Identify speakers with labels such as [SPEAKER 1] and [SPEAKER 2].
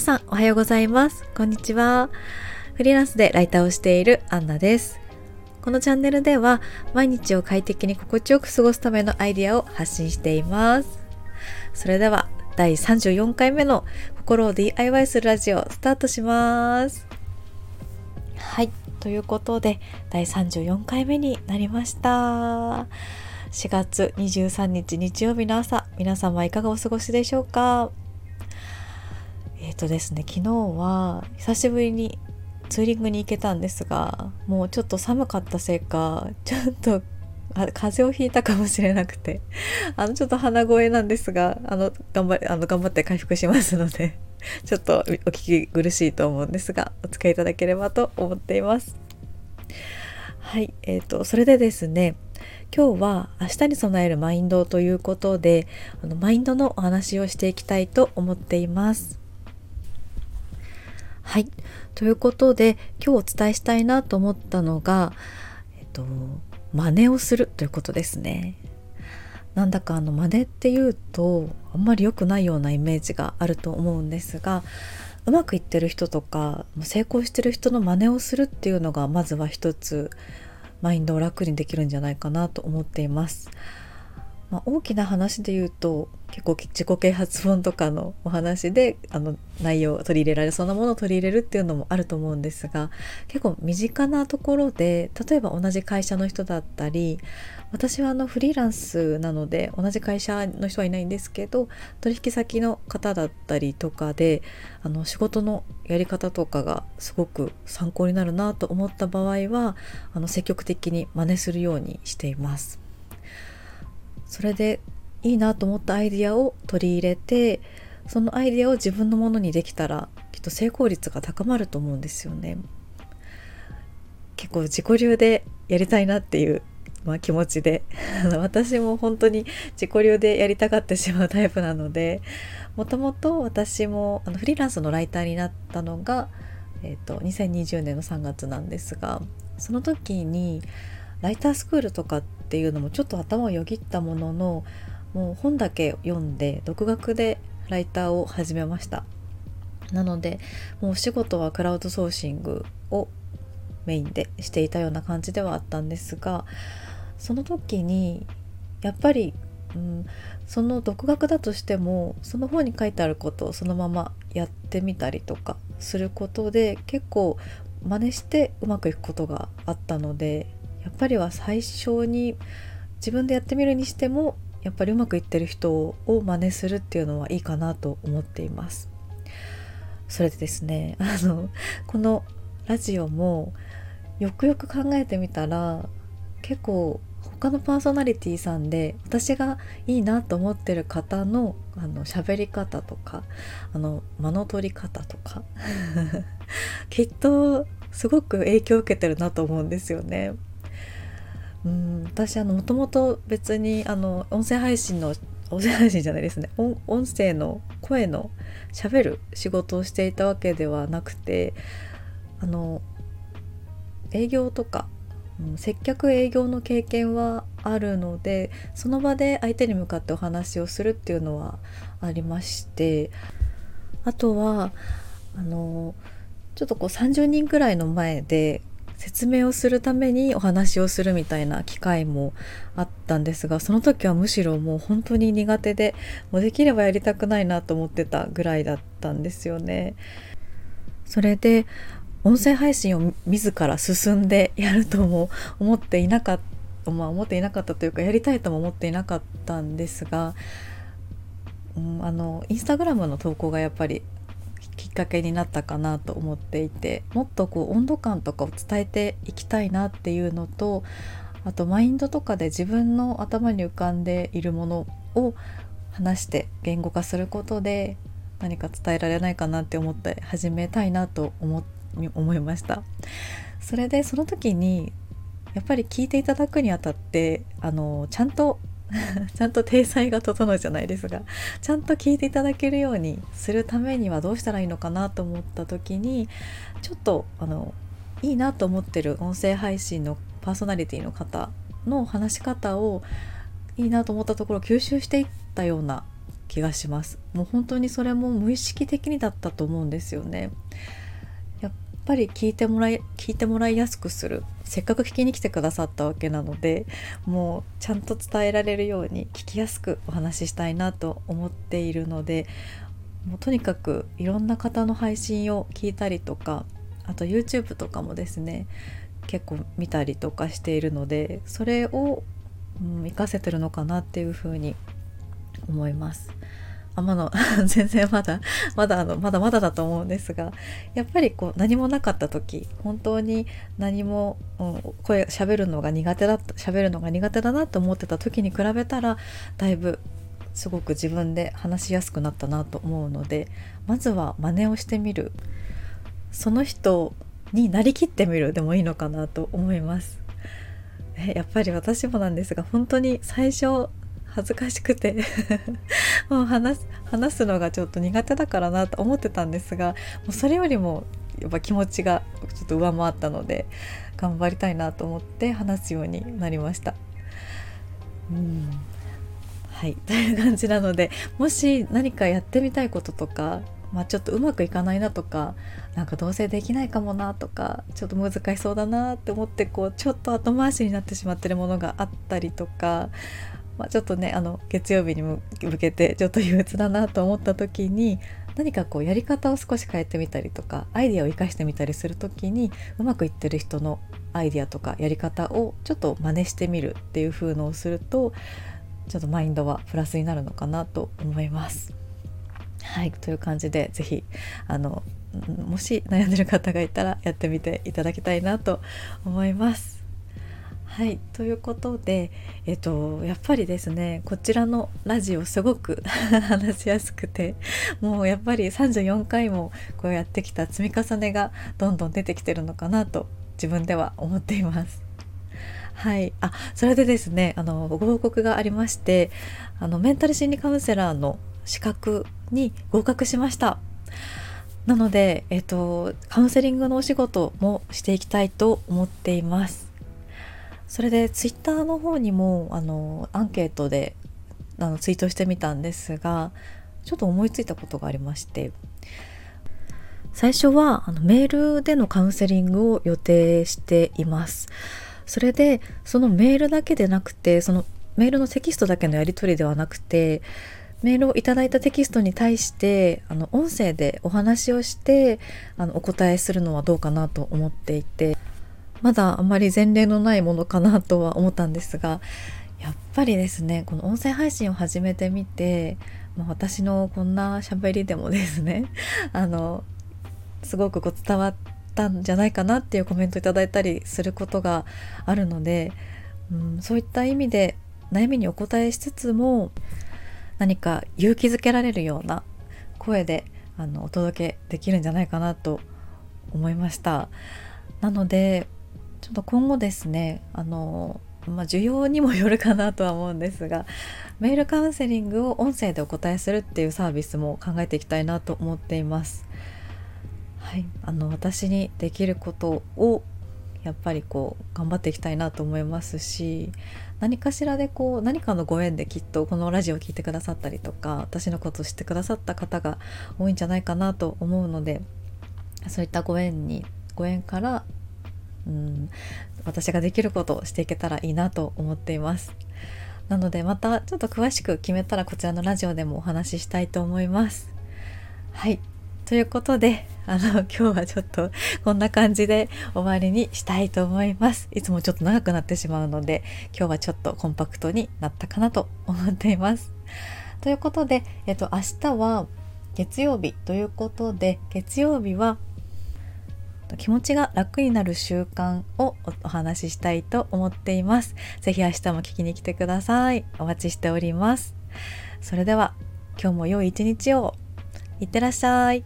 [SPEAKER 1] 皆さんおはようございます。こんにちは。フリーランスでライターをしているアンナです。このチャンネルでは毎日を快適に心地よく過ごすためのアイディアを発信しています。それでは第34回目の心を DIY するラジオスタートします。はい。ということで第34回目になりました。4月23日日曜日の朝皆様いかがお過ごしでしょうか？えっ、ー、とですね昨日は久しぶりにツーリングに行けたんですがもうちょっと寒かったせいかちょっと風邪をひいたかもしれなくてあのちょっと鼻声なんですがあの頑張あの頑張って回復しますのでちょっとお聞き苦しいと思うんですがお付き合いいただければと思っています。はいえーとそれでですね今日は明日に備えるマインドということであのマインドのお話をしていきたいと思っています。はいということで今日お伝えしたいなと思ったのが、えっと、真似をするということですね。なんだかあの真似っていうとあんまり良くないようなイメージがあると思うんですがうまくいってる人とか成功してる人の真似をするっていうのがまずは一つマインドを楽にできるんじゃないかなと思っています。まあ、大きな話で言うと結構自己啓発本とかのお話であの内容を取り入れられそうなものを取り入れるっていうのもあると思うんですが結構身近なところで例えば同じ会社の人だったり私はあのフリーランスなので同じ会社の人はいないんですけど取引先の方だったりとかであの仕事のやり方とかがすごく参考になるなと思った場合はあの積極的に真似するようにしています。それでいいなと思ったアイディアを取り入れてそのアイディアを自分のものにできたらきっと成功率が高まると思うんですよね。結構自己流でやりたいなっていう、まあ、気持ちで 私も本当に自己流でやりたがってしまうタイプなのでもともと私もあのフリーランスのライターになったのが、えーと2020年の3月なんですがその時にライタースクールとかっていうのもちょっと頭をよぎったもののもう本だけ読んで独学でライターを始めました。なのでもうお仕事はクラウドソーシングをメインでしていたような感じではあったんですがその時にやっぱり、うん、その独学だとしてもその本に書いてあることをそのままやってみたりとかすることで結構真似してうまくいくことがあったのでやっぱりは最初に自分でやってみるにしてもやっぱりうまくいってる人を真似するっていうのはいいかなと思っています。それでですね あのこのラジオもよくよく考えてみたら結構他のパーソナリティさんで私がいいなと思ってる方のあの喋り方とかあの間の取り方とか きっとすごく影響を受けてるなと思うんですよね。うん私あのもともと別にあの音声配信の音声配信じゃないですね。音声の声のしゃべる仕事をしていたわけではなくてあの営業とか、うん、接客営業の経験はあるのでその場で相手に向かってお話をするっていうのはありましてあとはあのちょっとこう30人くらいの前で説明をするためにお話をするみたいな機会もあったんですがその時はむしろもう本当に苦手でもうできればやりたくないなと思ってたぐらいだったんですよね。それで音声配信を自ら進んでやるとも思っていなかった、まあ、思っていなかったというかやりたいとも思っていなかったんですが、うん、あのインスタグラムの投稿がやっぱりきっかけになったかなと思っていてもっとこう温度感とかを伝えていきたいなっていうのとあとマインドとかで自分の頭に浮かんでいるものを話して言語化することで何か伝えられないかなって思って始めたいなと思思いました。それでその時にやっぱり聞いていただくにあたってあのちゃんと ちゃんと体裁が整うじゃないですがちゃんと聞いていただけるようにするためにはどうしたらいいのかなと思った時にちょっとあのいいなと思ってる音声配信のパーソナリティの方の話し方をいいなと思ったところを吸収していったような気がします。もう本当にそれも無意識的にだったと思うんですよね。ぱり聞いてもらい聞いてもらいやすくするせっかく聞きに来てくださったわけなのでもうちゃんと伝えられるように聞きやすくお話ししたいなと思っているのでもうとにかくいろんな方の配信を聞いたりとかあと YouTube とかもですね結構見たりとかしているのでそれを、うん、活かせてるのかなっていうふうに思います。あまの 全然まだまだあのまだまだだと思うんですがやっぱりこう何もなかった時本当に何も、うん、声喋るのが苦手だった喋るのが苦手だなと思ってた時に比べたらだいぶすごく自分で話しやすくなったなと思うのでまずは真似をしてみるその人になりきってみるでもいいのかなと思います。やっぱり私もなんですが本当に最初恥ずかしくて。もう話す話すのがちょっと苦手だからなと思ってたんですがもうそれよりもやっぱ気持ちがちょっと上回ったので頑張りたいなと思って話すようになりました。うん。はい。という感じなのでもし何かやってみたいこととかまあ、ちょっとうまくいかないなとかなんかどうせできないかもなとかちょっと難しそうだなって思ってこうちょっと後回しになってしまってるものがあったりとか、まあ、ちょっとねあの月曜日に向けてちょっと憂鬱だなと思った時に何かこうやり方を少し変えてみたりとかアイデアを生かしてみたりする時にうまくいってる人のアイデアとかやり方をちょっと真似してみるっていう風のをするとちょっとマインドはプラスになるのかなと思います。はいという感じで是非あのもし悩んでる方がいたらやってみていただきたいなと思います。はいということで、えっと、やっぱりですねこちらのラジオすごく 話しやすくてもうやっぱり34回もこうやってきた積み重ねがどんどん出てきてるのかなと自分では思っています。はい、あそれでですねあのご報告がありましてあのメンタル心理カウンセラーの資格に合格しましたなので、えっと、カウンセリングのお仕事もしていきたいと思っていますそれでツイッターの方にもあのアンケートであのツイートしてみたんですがちょっと思いついたことがありまして。最初はあのメールでのカウンセリングを予定しています。それでそのメールだけでなくてそのメールのテキストだけのやり取りではなくてメールをいただいたテキストに対してあの音声でお話をしてあのお答えするのはどうかなと思っていて。まだあまり前例のないものかなとは思ったんですがやっぱりですねこの音声配信を始めてみて、まあ、私のこんな喋りでもですね あのすごくこう伝わったんじゃないかなっていうコメントいただいたりすることがあるので、うん、そういった意味で悩みにお答えしつつも何か勇気づけられるような声であのお届けできるんじゃないかなと思いました。なのでちょっと今後ですねあの、まあ、需要にもよるかなとは思うんですがメールカウンセリングを音声でお答えするっていうサービスも考えていきたいなと思っています。はい、あの私にできることをやっぱりこう頑張っていきたいなと思いますし何かしらでこう何かのご縁できっとこのラジオを聴いてくださったりとか私のことを知ってくださった方が多いんじゃないかなと思うのでそういったご縁にご縁からうん私ができることをしていけたらいいなと思っています。なのでまたちょっと詳しく決めたらこちらのラジオでもお話ししたいと思います。はいということで、あの、今日はちょっとこんな感じで終わりにしたいと思います。いつもちょっと長くなってしまうので、今日はちょっとコンパクトになったかなと思っています。ということで、えっと、明日は月曜日ということで、月曜日は気持ちが楽になる習慣をお話ししたいと思っています。ぜひ明日も聞きに来てください。お待ちしております。それでは今日も良い一日をいってらっしゃい。